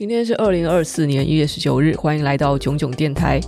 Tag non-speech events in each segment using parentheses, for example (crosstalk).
今天是二零二四年一月十九日，欢迎来到囧囧电台。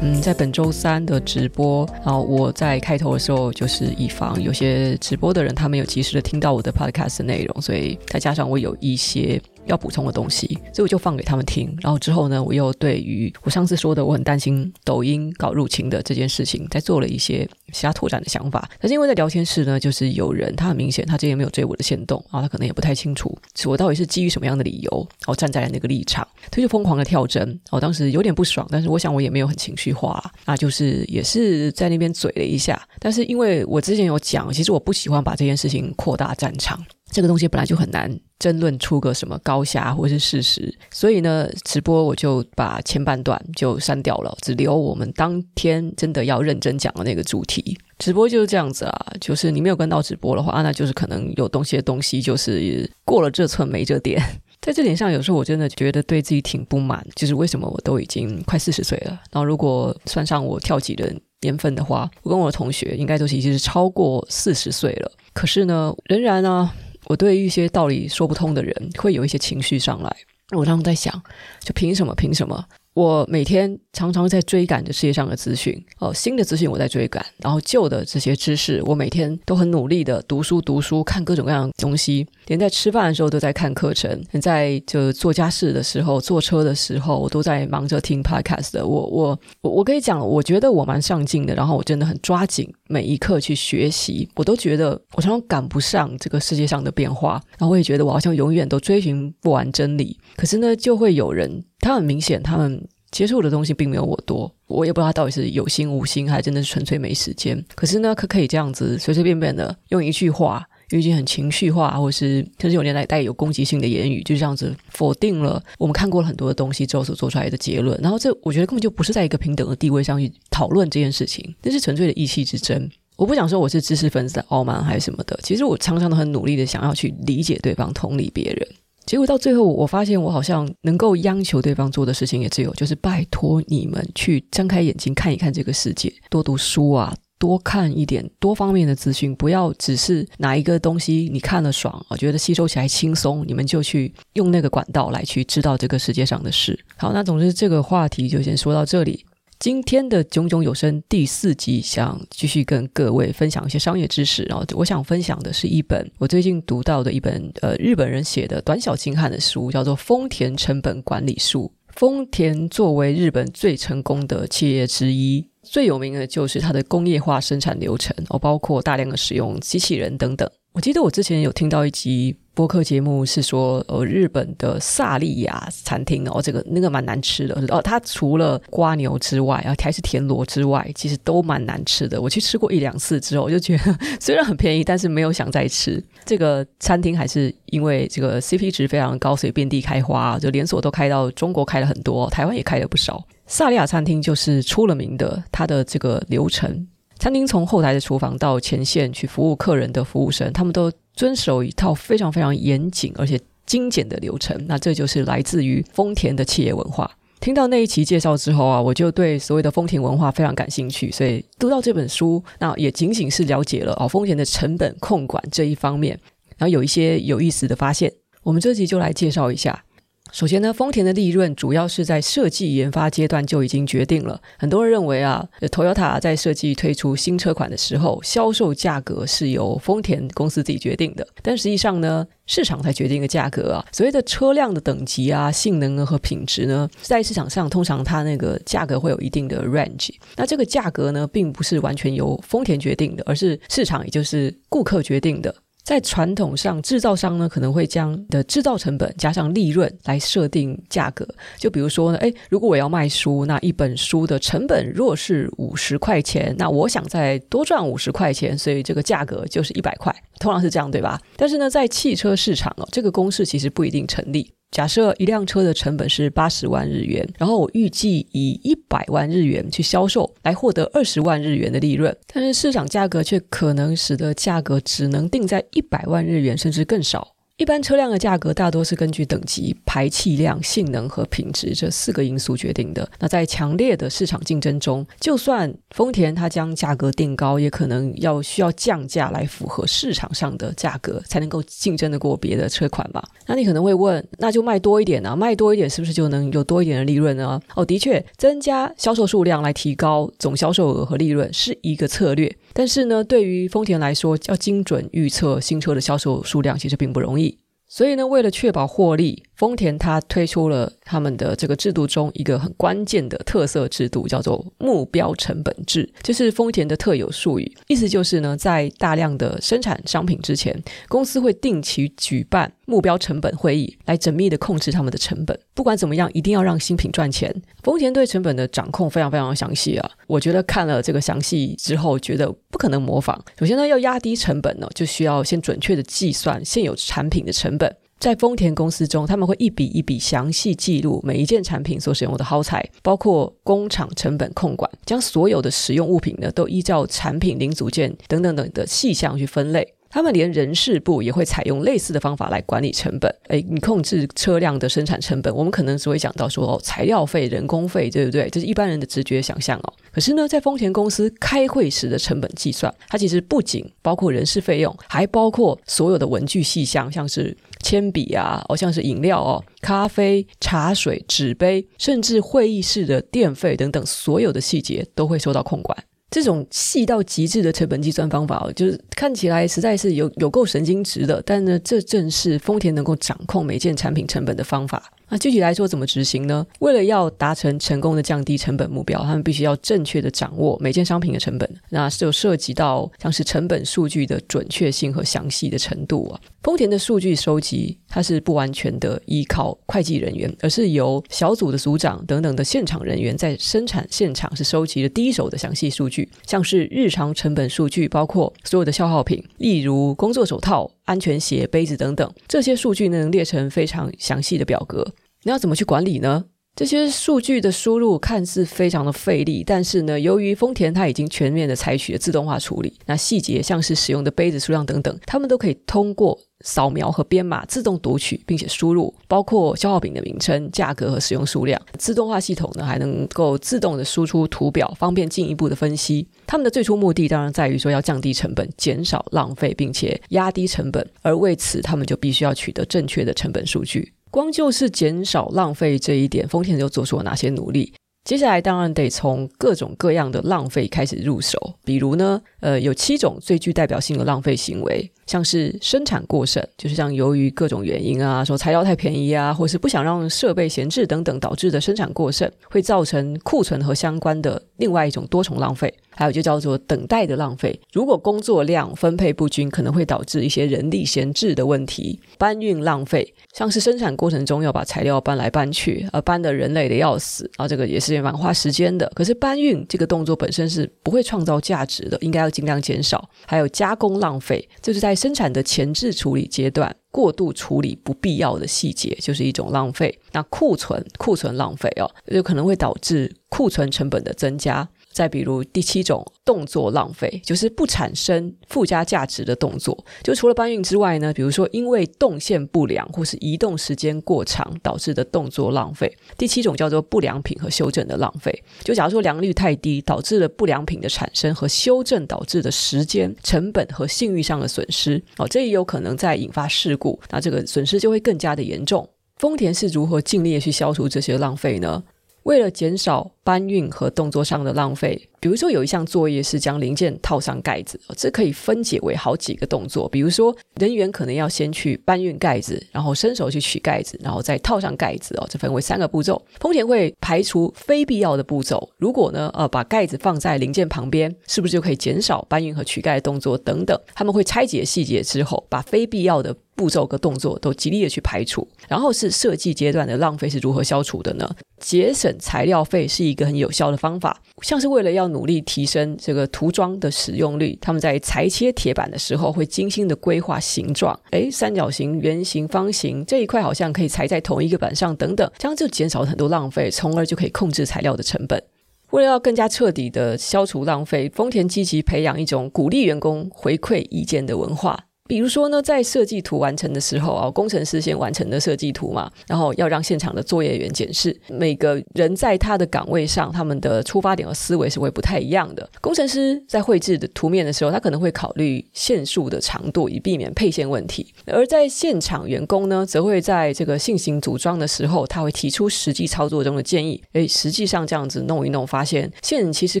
嗯，在本周三的直播，然后我在开头的时候就是以防有些直播的人他没有及时的听到我的 podcast 的内容，所以再加上我有一些。要补充的东西，所以我就放给他们听。然后之后呢，我又对于我上次说的我很担心抖音搞入侵的这件事情，再做了一些其他拓展的想法。但是因为在聊天室呢，就是有人他很明显他之前没有追我的线动，然后他可能也不太清楚我到底是基于什么样的理由，然后站在了那个立场，他就疯狂的跳针。我当时有点不爽，但是我想我也没有很情绪化，那就是也是在那边嘴了一下。但是因为我之前有讲，其实我不喜欢把这件事情扩大战场。这个东西本来就很难争论出个什么高下或是事实，所以呢，直播我就把前半段就删掉了，只留我们当天真的要认真讲的那个主题。直播就是这样子啊，就是你没有跟到直播的话，那就是可能有东西的东西就是过了这寸没这点。(laughs) 在这点上，有时候我真的觉得对自己挺不满，就是为什么我都已经快四十岁了，然后如果算上我跳级的年份的话，我跟我的同学应该都是已经是超过四十岁了，可是呢，仍然呢、我对一些道理说不通的人，会有一些情绪上来。我当时在想，就凭什么？凭什么？我每天常常在追赶着世界上的资讯，哦，新的资讯我在追赶，然后旧的这些知识，我每天都很努力的读书读书，看各种各样的东西，连在吃饭的时候都在看课程，连在就做家事的时候、坐车的时候，我都在忙着听 podcast 的。我我我我可以讲，我觉得我蛮上进的，然后我真的很抓紧每一刻去学习，我都觉得我常常赶不上这个世界上的变化，然后我也觉得我好像永远都追寻不完真理。可是呢，就会有人。他很明显，他们接触的东西并没有我多，我也不知道他到底是有心无心，还真的是纯粹没时间。可是呢，可可以这样子随随便便的用一句话，用一句很情绪化，或是甚至有点带带有攻击性的言语，就这样子否定了我们看过了很多的东西之后所做出来的结论。然后这我觉得根本就不是在一个平等的地位上去讨论这件事情，这是纯粹的意气之争。我不想说我是知识分子的傲慢还是什么的，其实我常常都很努力的想要去理解对方，同理别人。结果到最后，我发现我好像能够央求对方做的事情，也只有就是拜托你们去睁开眼睛看一看这个世界，多读书啊，多看一点多方面的资讯，不要只是哪一个东西你看了爽，我觉得吸收起来轻松，你们就去用那个管道来去知道这个世界上的事。好，那总之这个话题就先说到这里。今天的炯炯有声第四集，想继续跟各位分享一些商业知识。然后，我想分享的是一本我最近读到的一本呃日本人写的短小精悍的书，叫做《丰田成本管理术》。丰田作为日本最成功的企业之一，最有名的就是它的工业化生产流程，哦，包括大量的使用机器人等等。我记得我之前有听到一集播客节目，是说呃日本的萨利亚餐厅哦，这个那个蛮难吃的哦。它除了瓜牛之外啊，还是田螺之外，其实都蛮难吃的。我去吃过一两次之后，我就觉得虽然很便宜，但是没有想再吃。这个餐厅还是因为这个 CP 值非常高，所以遍地开花，就连锁都开到中国开了很多，台湾也开了不少。萨利亚餐厅就是出了名的，它的这个流程。餐厅从后台的厨房到前线去服务客人的服务生，他们都遵守一套非常非常严谨而且精简的流程。那这就是来自于丰田的企业文化。听到那一期介绍之后啊，我就对所谓的丰田文化非常感兴趣，所以读到这本书，那也仅仅是了解了哦丰田的成本控管这一方面，然后有一些有意思的发现。我们这集就来介绍一下。首先呢，丰田的利润主要是在设计研发阶段就已经决定了。很多人认为啊，Toyota 在设计推出新车款的时候，销售价格是由丰田公司自己决定的。但实际上呢，市场才决定一个价格啊。所谓的车辆的等级啊、性能和品质呢，在市场上通常它那个价格会有一定的 range。那这个价格呢，并不是完全由丰田决定的，而是市场也就是顾客决定的。在传统上，制造商呢可能会将的制造成本加上利润来设定价格。就比如说呢，诶，如果我要卖书，那一本书的成本若是五十块钱，那我想再多赚五十块钱，所以这个价格就是一百块，通常是这样，对吧？但是呢，在汽车市场哦，这个公式其实不一定成立。假设一辆车的成本是八十万日元，然后我预计以一百万日元去销售，来获得二十万日元的利润，但是市场价格却可能使得价格只能定在一百万日元，甚至更少。一般车辆的价格大多是根据等级、排气量、性能和品质这四个因素决定的。那在强烈的市场竞争中，就算丰田它将价格定高，也可能要需要降价来符合市场上的价格，才能够竞争得过别的车款吧？那你可能会问，那就卖多一点啊？卖多一点是不是就能有多一点的利润呢？哦，的确，增加销售数量来提高总销售额和利润是一个策略。但是呢，对于丰田来说，要精准预测新车的销售数量，其实并不容易。所以呢，为了确保获利，丰田它推出了他们的这个制度中一个很关键的特色制度，叫做目标成本制，这是丰田的特有术语。意思就是呢，在大量的生产商品之前，公司会定期举办目标成本会议，来缜密的控制他们的成本。不管怎么样，一定要让新品赚钱。丰田对成本的掌控非常非常详细啊！我觉得看了这个详细之后，觉得不可能模仿。首先呢，要压低成本呢，就需要先准确的计算现有产品的成本。在丰田公司中，他们会一笔一笔详细记录每一件产品所使用的耗材，包括工厂成本控管，将所有的使用物品呢都依照产品零组件等等等的细项去分类。他们连人事部也会采用类似的方法来管理成本。诶，你控制车辆的生产成本，我们可能只会讲到说哦，材料费、人工费，对不对？这是一般人的直觉想象哦。可是呢，在丰田公司开会时的成本计算，它其实不仅包括人事费用，还包括所有的文具细项，像是铅笔啊，哦，像是饮料哦，咖啡、茶水、纸杯，甚至会议室的电费等等，所有的细节都会受到控管。这种细到极致的成本计算方法，就是看起来实在是有有够神经质的，但呢，这正是丰田能够掌控每件产品成本的方法。那具体来说怎么执行呢？为了要达成成功的降低成本目标，他们必须要正确的掌握每件商品的成本。那是有涉及到像是成本数据的准确性和详细的程度啊。丰田的数据收集，它是不完全的依靠会计人员，而是由小组的组长等等的现场人员在生产现场是收集了第一手的详细数据，像是日常成本数据，包括所有的消耗品，例如工作手套。安全鞋、杯子等等，这些数据呢，能列成非常详细的表格。你要怎么去管理呢？这些数据的输入看似非常的费力，但是呢，由于丰田它已经全面的采取了自动化处理，那细节像是使用的杯子数量等等，他们都可以通过扫描和编码自动读取，并且输入，包括消耗品的名称、价格和使用数量。自动化系统呢，还能够自动的输出图表，方便进一步的分析。他们的最初目的当然在于说要降低成本、减少浪费，并且压低成本，而为此他们就必须要取得正确的成本数据。光就是减少浪费这一点，丰田就做出了哪些努力？接下来当然得从各种各样的浪费开始入手，比如呢，呃，有七种最具代表性的浪费行为。像是生产过剩，就是像由于各种原因啊，说材料太便宜啊，或是不想让设备闲置等等导致的生产过剩，会造成库存和相关的另外一种多重浪费。还有就叫做等待的浪费，如果工作量分配不均，可能会导致一些人力闲置的问题。搬运浪费，像是生产过程中要把材料搬来搬去，而搬的人累的要死，啊，这个也是蛮花时间的。可是搬运这个动作本身是不会创造价值的，应该要尽量减少。还有加工浪费，就是在生产的前置处理阶段，过度处理不必要的细节，就是一种浪费。那库存库存浪费哦，就可能会导致库存成本的增加。再比如第七种动作浪费，就是不产生附加价值的动作。就除了搬运之外呢，比如说因为动线不良或是移动时间过长导致的动作浪费。第七种叫做不良品和修正的浪费。就假如说良率太低，导致了不良品的产生和修正导致的时间成本和信誉上的损失，哦，这也有可能再引发事故，那这个损失就会更加的严重。丰田是如何尽力去消除这些浪费呢？为了减少搬运和动作上的浪费，比如说有一项作业是将零件套上盖子，这可以分解为好几个动作。比如说人员可能要先去搬运盖子，然后伸手去取盖子，然后再套上盖子哦，这分为三个步骤。丰田会排除非必要的步骤。如果呢，呃，把盖子放在零件旁边，是不是就可以减少搬运和取盖的动作等等？他们会拆解细节之后，把非必要的步骤和动作都极力的去排除。然后是设计阶段的浪费是如何消除的呢？节省材料费是一个很有效的方法，像是为了要努力提升这个涂装的使用率，他们在裁切铁板的时候会精心的规划形状，诶，三角形、圆形、方形这一块好像可以裁在同一个板上等等，这样就减少了很多浪费，从而就可以控制材料的成本。为了要更加彻底的消除浪费，丰田积极培养一种鼓励员工回馈意见的文化。比如说呢，在设计图完成的时候啊，工程师先完成的设计图嘛，然后要让现场的作业员检视。每个人在他的岗位上，他们的出发点和思维是会不太一样的。工程师在绘制的图面的时候，他可能会考虑线束的长度，以避免配线问题；而在现场员工呢，则会在这个进行组装的时候，他会提出实际操作中的建议。诶，实际上这样子弄一弄，发现线其实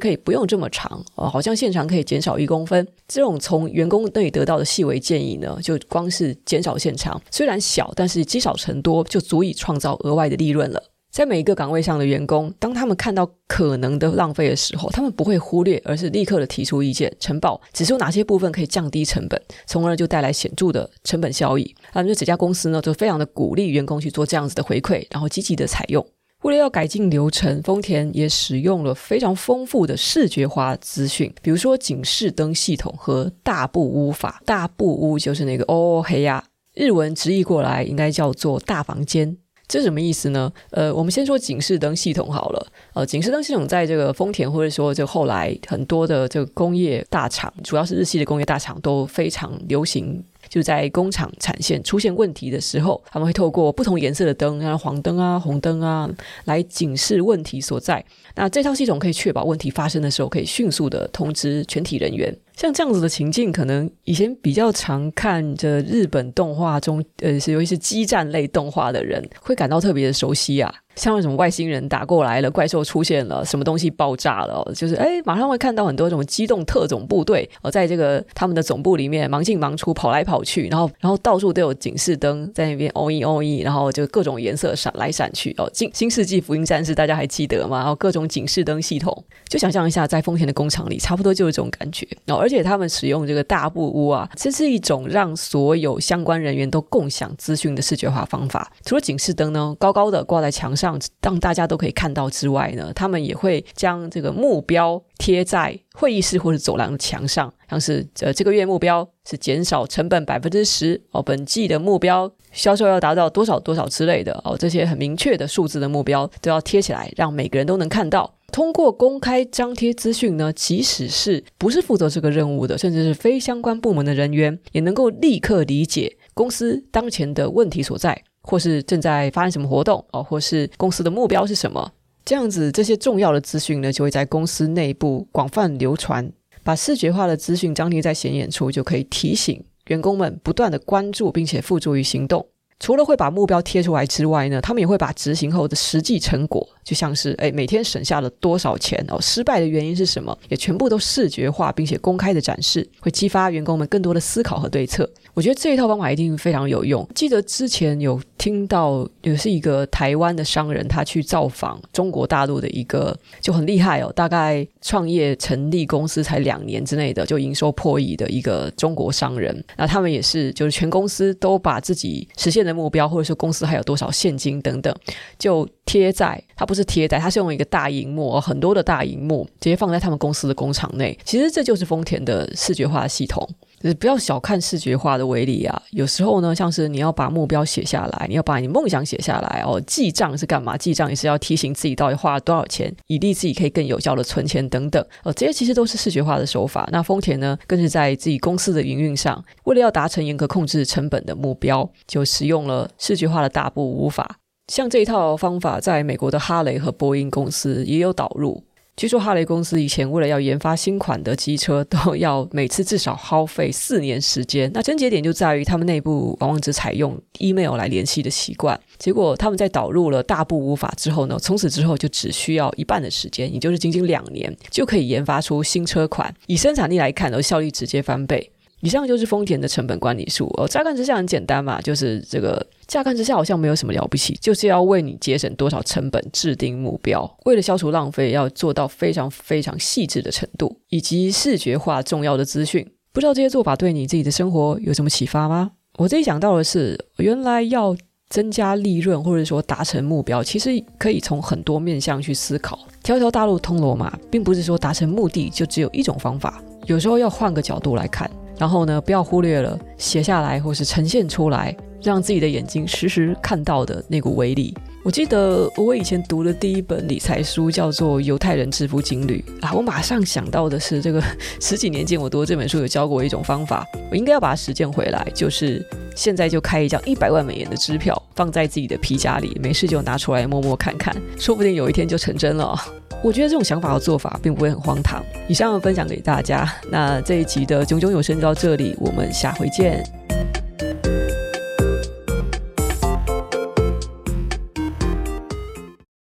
可以不用这么长哦，好像现场可以减少一公分。这种从员工那里得到的细微建议呢，就光是减少现场，虽然小，但是积少成多，就足以创造额外的利润了。在每一个岗位上的员工，当他们看到可能的浪费的时候，他们不会忽略，而是立刻的提出意见，呈报，指出哪些部分可以降低成本，从而就带来显著的成本效益。那么这家公司呢，就非常的鼓励员工去做这样子的回馈，然后积极的采用。为了要改进流程，丰田也使用了非常丰富的视觉化资讯，比如说警示灯系统和大布屋法。大布屋就是那个哦嘿呀，日文直译过来应该叫做大房间。这是什么意思呢？呃，我们先说警示灯系统好了。呃，警示灯系统在这个丰田或者说这后来很多的这个工业大厂，主要是日系的工业大厂都非常流行。就在工厂产线出现问题的时候，他们会透过不同颜色的灯，像黄灯啊、红灯啊，来警示问题所在。那这套系统可以确保问题发生的时候，可以迅速的通知全体人员。像这样子的情境，可能以前比较常看着日本动画中，呃，是尤其是激战类动画的人，会感到特别的熟悉啊。像那种外星人打过来了，怪兽出现了，什么东西爆炸了，就是哎，马上会看到很多这种机动特种部队哦，在这个他们的总部里面忙进忙出，跑来跑去，然后 (laughs) 然后到处都有警示灯在那边哦一哦一，然后就各种颜色闪来闪去哦。新新世纪福音战士大家还记得吗？然后各种警示灯系统，就想象一下，在丰田的工厂里，差不多就是这种感觉哦。而且他们使用这个大布屋啊，这是一种让所有相关人员都共享资讯的视觉化方法。除了警示灯呢，高高的挂在墙上。让大家都可以看到之外呢，他们也会将这个目标贴在会议室或者走廊的墙上，像是呃这个月目标是减少成本百分之十哦，本季的目标销售要达到多少多少之类的哦，这些很明确的数字的目标都要贴起来，让每个人都能看到。通过公开张贴资讯呢，即使是不是负责这个任务的，甚至是非相关部门的人员，也能够立刻理解公司当前的问题所在。或是正在发生什么活动哦，或是公司的目标是什么？这样子，这些重要的资讯呢，就会在公司内部广泛流传。把视觉化的资讯张贴在显眼处，就可以提醒员工们不断的关注，并且付诸于行动。除了会把目标贴出来之外呢，他们也会把执行后的实际成果，就像是诶每天省下了多少钱哦，失败的原因是什么，也全部都视觉化并且公开的展示，会激发员工们更多的思考和对策。我觉得这一套方法一定非常有用。记得之前有听到，也是一个台湾的商人，他去造访中国大陆的一个就很厉害哦，大概创业成立公司才两年之内的就营收破亿的一个中国商人。那他们也是，就是全公司都把自己实现的目标，或者说公司还有多少现金等等，就贴在，它不是贴在，它是用一个大荧幕，很多的大荧幕直接放在他们公司的工厂内。其实这就是丰田的视觉化系统。就是不要小看视觉化的威力啊！有时候呢，像是你要把目标写下来，你要把你梦想写下来哦。记账是干嘛？记账也是要提醒自己到底花了多少钱，以利自己可以更有效的存钱等等哦。这些其实都是视觉化的手法。那丰田呢，更是在自己公司的营运上，为了要达成严格控制成本的目标，就使用了视觉化的大布屋法。像这一套方法，在美国的哈雷和波音公司也有导入。据说哈雷公司以前为了要研发新款的机车，都要每次至少耗费四年时间。那症结点就在于他们内部往往只采用 email 来联系的习惯。结果他们在导入了大布屋法之后呢，从此之后就只需要一半的时间，也就是仅仅两年，就可以研发出新车款。以生产力来看，而效率直接翻倍。以上就是丰田的成本管理术哦，乍看之下很简单嘛，就是这个乍看之下好像没有什么了不起，就是要为你节省多少成本制定目标，为了消除浪费，要做到非常非常细致的程度，以及视觉化重要的资讯。不知道这些做法对你自己的生活有什么启发吗？我自己想到的是，原来要增加利润或者说达成目标，其实可以从很多面向去思考。条条大路通罗马，并不是说达成目的就只有一种方法，有时候要换个角度来看。然后呢，不要忽略了写下来或是呈现出来，让自己的眼睛实时看到的那股威力。我记得我以前读的第一本理财书叫做《犹太人致富经律》啊，我马上想到的是这个 (laughs) 十几年前我读的这本书有教过我一种方法，我应该要把它实践回来，就是现在就开一张一百万美元的支票，放在自己的皮夹里，没事就拿出来摸摸看看，说不定有一天就成真了。我觉得这种想法和做法并不会很荒唐。以上分享给大家，那这一集的炯炯有声就到这里，我们下回见。